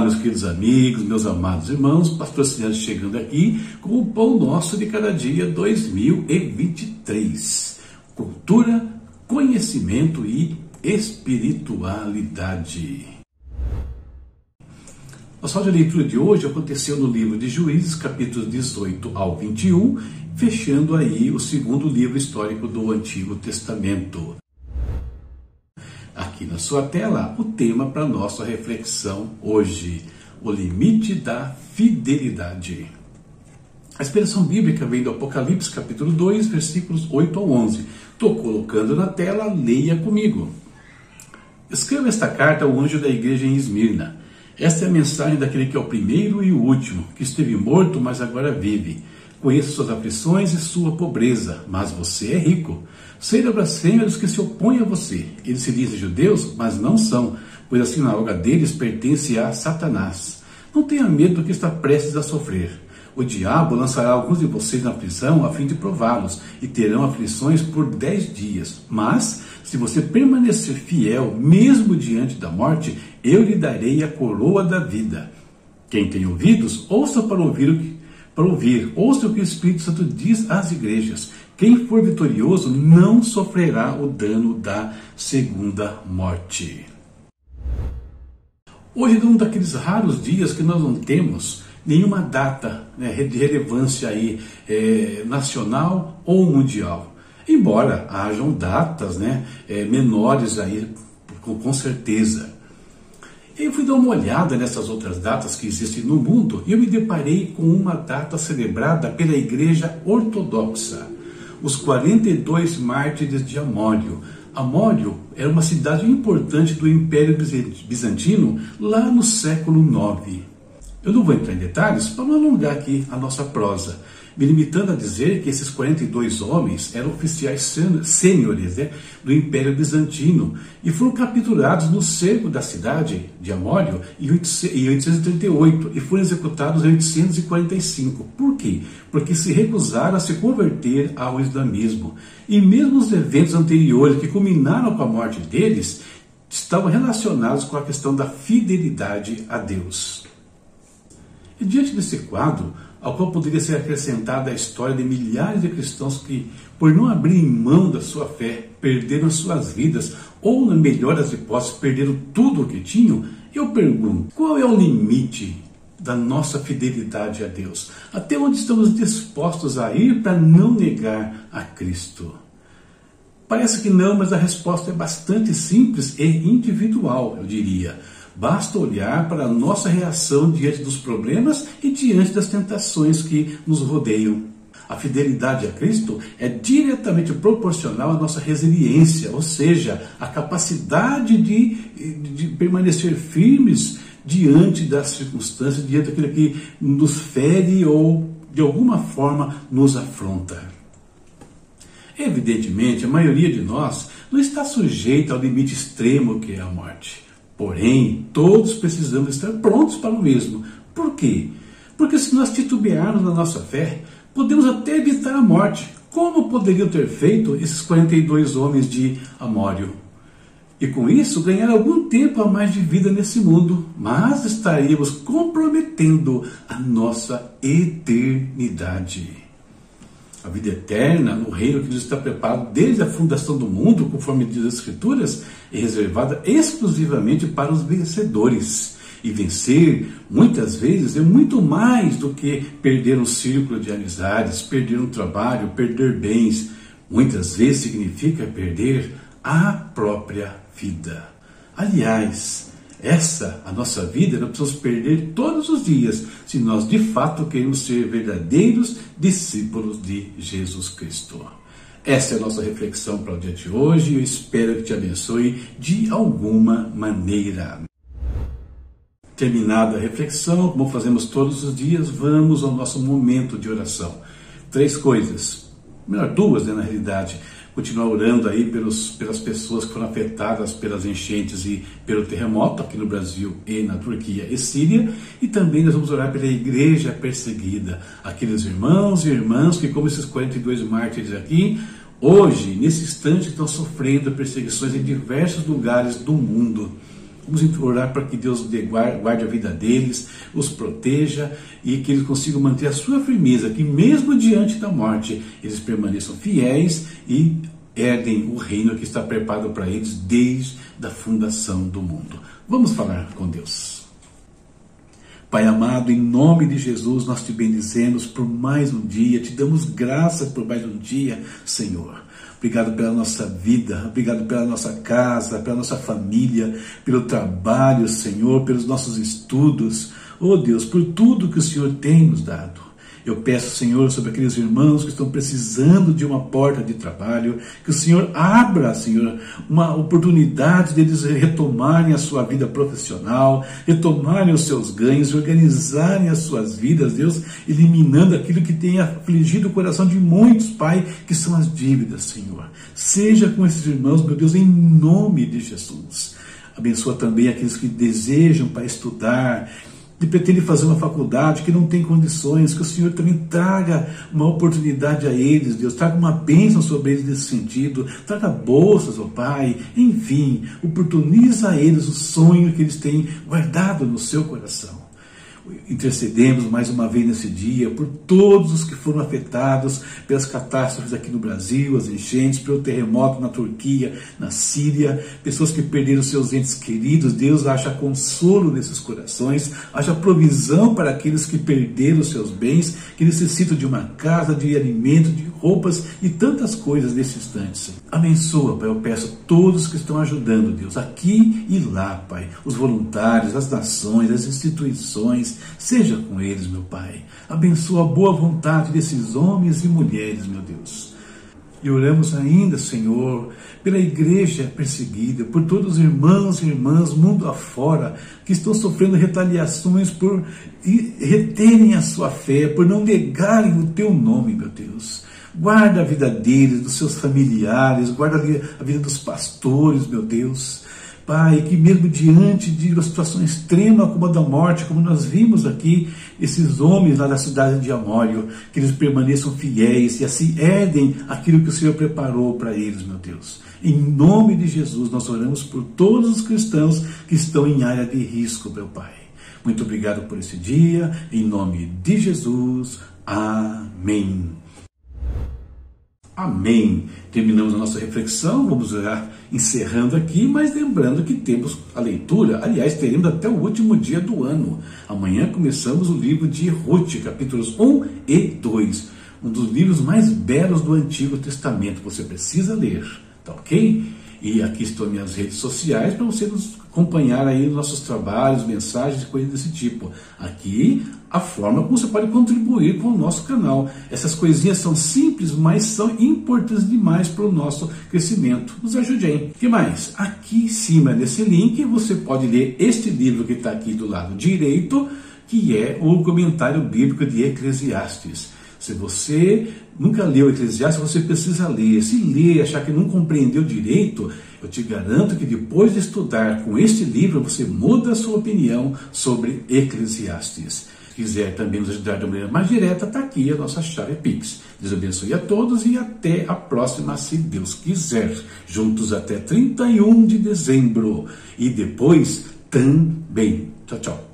Meus queridos amigos, meus amados irmãos, pastor Ciano chegando aqui com o Pão Nosso de Cada Dia 2023. Cultura, conhecimento e espiritualidade. Nossa áudio leitura de hoje aconteceu no livro de Juízes, capítulos 18 ao 21, fechando aí o segundo livro histórico do Antigo Testamento aqui na sua tela o tema para nossa reflexão hoje: o limite da fidelidade. A expressão bíblica vem do Apocalipse, capítulo 2, versículos 8 ao 11. Estou colocando na tela, leia comigo. Escreva esta carta ao anjo da igreja em Esmirna. Esta é a mensagem daquele que é o primeiro e o último, que esteve morto, mas agora vive. Conheço suas aflições e sua pobreza, mas você é rico. Sei da blasfêmia dos que se opõem a você. Eles se dizem judeus, mas não são, pois a sinagoga deles pertence a Satanás. Não tenha medo do que está prestes a sofrer. O diabo lançará alguns de vocês na prisão a fim de prová-los, e terão aflições por dez dias. Mas, se você permanecer fiel, mesmo diante da morte, eu lhe darei a coroa da vida. Quem tem ouvidos, ouça para ouvir o que para ouvir. Ouça o que o Espírito Santo diz às igrejas. Quem for vitorioso não sofrerá o dano da segunda morte. Hoje é um daqueles raros dias que nós não temos nenhuma data né, de relevância aí, é, nacional ou mundial. Embora hajam datas né, é, menores aí, com, com Eu fui dar uma olhada nessas outras datas que existem no mundo e eu me deparei com uma data celebrada pela Igreja Ortodoxa, os 42 mártires de Amório. Amório era uma cidade importante do Império Bizantino lá no século IX. Eu não vou entrar em detalhes para não alongar aqui a nossa prosa, me limitando a dizer que esses 42 homens eram oficiais sêniores né, do Império Bizantino e foram capturados no cerco da cidade de Amório em 838 e foram executados em 845. Por quê? Porque se recusaram a se converter ao islamismo. E mesmo os eventos anteriores que culminaram com a morte deles estavam relacionados com a questão da fidelidade a Deus. E diante desse quadro, ao qual poderia ser acrescentada a história de milhares de cristãos que, por não abrirem mão da sua fé, perderam suas vidas, ou, na melhor das hipóteses, perderam tudo o que tinham, eu pergunto: qual é o limite da nossa fidelidade a Deus? Até onde estamos dispostos a ir para não negar a Cristo? Parece que não, mas a resposta é bastante simples e individual, eu diria. Basta olhar para a nossa reação diante dos problemas e diante das tentações que nos rodeiam. A fidelidade a Cristo é diretamente proporcional à nossa resiliência, ou seja, a capacidade de, de permanecer firmes diante das circunstâncias, diante daquilo que nos fere ou de alguma forma nos afronta. Evidentemente, a maioria de nós não está sujeita ao limite extremo que é a morte. Porém, todos precisamos estar prontos para o mesmo. Por quê? Porque se nós titubearmos na nossa fé, podemos até evitar a morte, como poderiam ter feito esses 42 homens de Amório. E com isso ganhar algum tempo a mais de vida nesse mundo, mas estaríamos comprometendo a nossa eternidade a vida eterna no reino que nos está preparado desde a fundação do mundo, conforme diz as Escrituras, é reservada exclusivamente para os vencedores. E vencer, muitas vezes, é muito mais do que perder um círculo de amizades, perder um trabalho, perder bens. Muitas vezes significa perder a própria vida. Aliás, essa, a nossa vida, nós precisamos perder todos os dias, se nós de fato queremos ser verdadeiros discípulos de Jesus Cristo. Essa é a nossa reflexão para o dia de hoje e eu espero que te abençoe de alguma maneira. Terminada a reflexão, como fazemos todos os dias, vamos ao nosso momento de oração. Três coisas, melhor duas, né, na realidade continuar orando aí pelos, pelas pessoas que foram afetadas pelas enchentes e pelo terremoto aqui no Brasil e na Turquia e Síria. E também nós vamos orar pela igreja perseguida, aqueles irmãos e irmãs que, como esses 42 mártires aqui, hoje, nesse instante, estão sofrendo perseguições em diversos lugares do mundo. Vamos orar para que Deus guarde a vida deles, os proteja e que eles consigam manter a sua firmeza, que mesmo diante da morte, eles permaneçam fiéis e herdem o reino que está preparado para eles desde a fundação do mundo. Vamos falar com Deus. Pai amado, em nome de Jesus, nós te bendizemos por mais um dia, te damos graças por mais um dia, Senhor. Obrigado pela nossa vida, obrigado pela nossa casa, pela nossa família, pelo trabalho, Senhor, pelos nossos estudos. Oh Deus, por tudo que o Senhor tem nos dado. Eu peço, Senhor, sobre aqueles irmãos que estão precisando de uma porta de trabalho, que o Senhor abra, Senhor, uma oportunidade deles retomarem a sua vida profissional, retomarem os seus ganhos, organizarem as suas vidas, Deus, eliminando aquilo que tem afligido o coração de muitos, Pai, que são as dívidas, Senhor. Seja com esses irmãos, meu Deus, em nome de Jesus. Abençoa também aqueles que desejam para estudar, que pretende fazer uma faculdade, que não tem condições, que o Senhor também traga uma oportunidade a eles, Deus, traga uma bênção sobre eles nesse sentido, traga bolsas, ó Pai, enfim, oportuniza a eles o sonho que eles têm guardado no seu coração intercedemos mais uma vez nesse dia por todos os que foram afetados pelas catástrofes aqui no Brasil, as enchentes, pelo terremoto na Turquia, na Síria, pessoas que perderam seus entes queridos. Deus acha consolo nesses corações, acha provisão para aqueles que perderam seus bens, que necessitam de uma casa, de alimento, de roupas e tantas coisas nesse instante. Abençoa, Pai, eu peço todos que estão ajudando, Deus, aqui e lá, Pai, os voluntários, as nações, as instituições, seja com eles, meu Pai. Abençoa a boa vontade desses homens e mulheres, meu Deus. E oramos ainda, Senhor, pela igreja perseguida, por todos os irmãos e irmãs, mundo afora, que estão sofrendo retaliações por reterem a sua fé, por não negarem o teu nome, meu Deus. Guarda a vida deles, dos seus familiares, guarda a vida dos pastores, meu Deus. Pai, que mesmo diante de uma situação extrema como a da morte, como nós vimos aqui, esses homens lá da cidade de Amório, que eles permaneçam fiéis e assim herdem aquilo que o Senhor preparou para eles, meu Deus. Em nome de Jesus, nós oramos por todos os cristãos que estão em área de risco, meu Pai. Muito obrigado por esse dia, em nome de Jesus. Amém. Amém. Terminamos a nossa reflexão, vamos já encerrando aqui, mas lembrando que temos a leitura, aliás, teremos até o último dia do ano. Amanhã começamos o livro de Ruth, capítulos 1 e 2, um dos livros mais belos do Antigo Testamento. Você precisa ler, tá ok? E aqui estão minhas redes sociais para você nos acompanhar aí nossos trabalhos, mensagens e coisas desse tipo. Aqui a forma como você pode contribuir com o nosso canal. Essas coisinhas são simples, mas são importantes demais para o nosso crescimento. Nos ajude aí. O que mais? Aqui em cima desse link você pode ler este livro que está aqui do lado direito, que é o comentário bíblico de Eclesiastes. Se você nunca leu Eclesiastes, você precisa ler. Se ler e achar que não compreendeu direito, eu te garanto que depois de estudar com este livro, você muda a sua opinião sobre Eclesiastes. Se quiser também nos ajudar de uma maneira mais direta, está aqui a nossa chave Pix. Deus abençoe a todos e até a próxima, se Deus quiser. Juntos até 31 de dezembro. E depois também. Tchau, tchau.